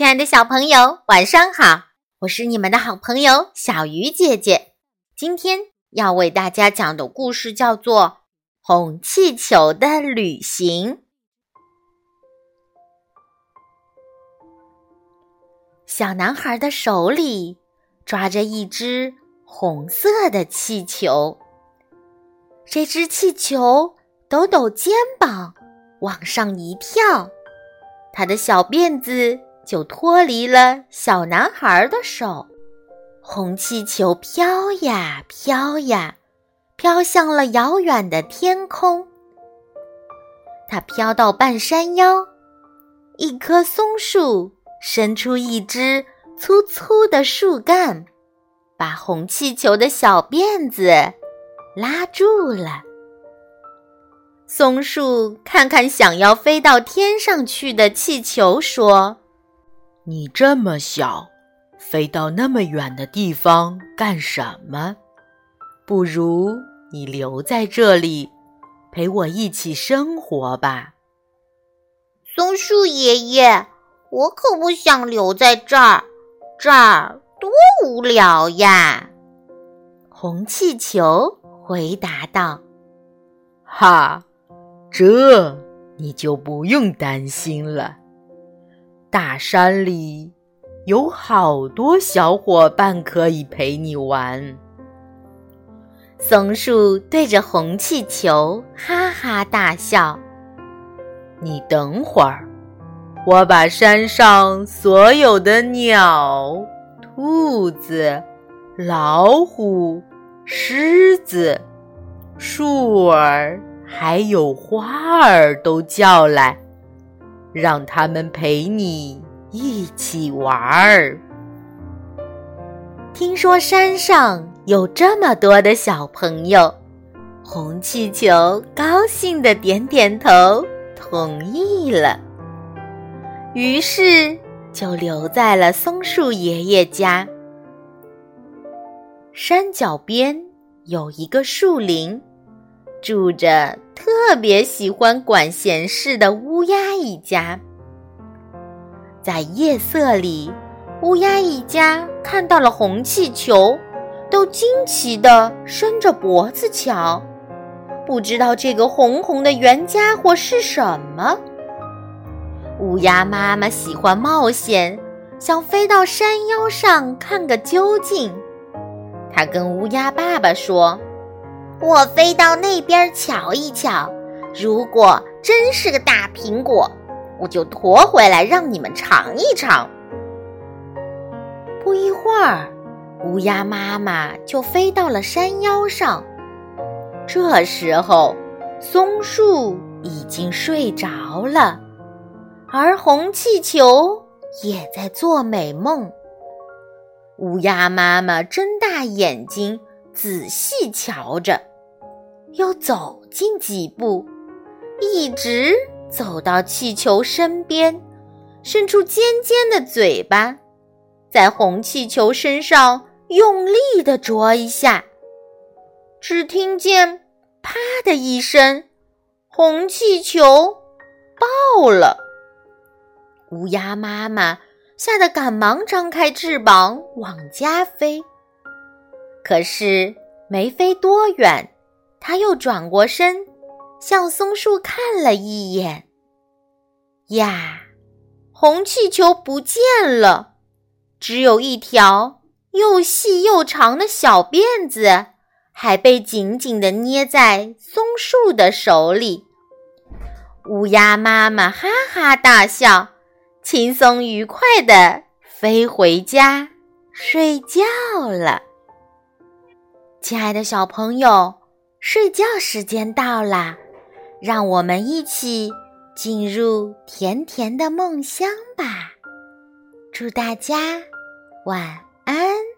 亲爱的小朋友，晚上好！我是你们的好朋友小鱼姐姐。今天要为大家讲的故事叫做《红气球的旅行》。小男孩的手里抓着一只红色的气球，这只气球抖抖肩膀，往上一跳，他的小辫子就脱离了小男孩的手。红气球飘呀飘呀，飘向了遥远的天空。它飘到半山腰，一棵松树。伸出一只粗粗的树干，把红气球的小辫子拉住了。松树看看想要飞到天上去的气球，说：“你这么小，飞到那么远的地方干什么？不如你留在这里，陪我一起生活吧。”松树爷爷。我可不想留在这儿，这儿多无聊呀！红气球回答道：“哈，这你就不用担心了。大山里有好多小伙伴可以陪你玩。”松树对着红气球哈哈大笑：“你等会儿。”我把山上所有的鸟、兔子、老虎、狮子、树儿，还有花儿都叫来，让他们陪你一起玩儿。听说山上有这么多的小朋友，红气球高兴的点点头，同意了。于是就留在了松树爷爷家。山脚边有一个树林，住着特别喜欢管闲事的乌鸦一家。在夜色里，乌鸦一家看到了红气球，都惊奇地伸着脖子瞧，不知道这个红红的圆家伙是什么。乌鸦妈妈喜欢冒险，想飞到山腰上看个究竟。它跟乌鸦爸爸说：“我飞到那边瞧一瞧，如果真是个大苹果，我就驮回来让你们尝一尝。”不一会儿，乌鸦妈妈就飞到了山腰上。这时候，松树已经睡着了。而红气球也在做美梦。乌鸦妈妈睁大眼睛仔细瞧着，又走近几步，一直走到气球身边，伸出尖尖的嘴巴，在红气球身上用力地啄一下。只听见“啪”的一声，红气球爆了。乌鸦妈妈吓得赶忙张开翅膀往家飞，可是没飞多远，他又转过身，向松树看了一眼。呀，红气球不见了，只有一条又细又长的小辫子，还被紧紧地捏在松树的手里。乌鸦妈妈哈哈大笑。轻松愉快地飞回家睡觉了。亲爱的小朋友，睡觉时间到啦，让我们一起进入甜甜的梦乡吧。祝大家晚安。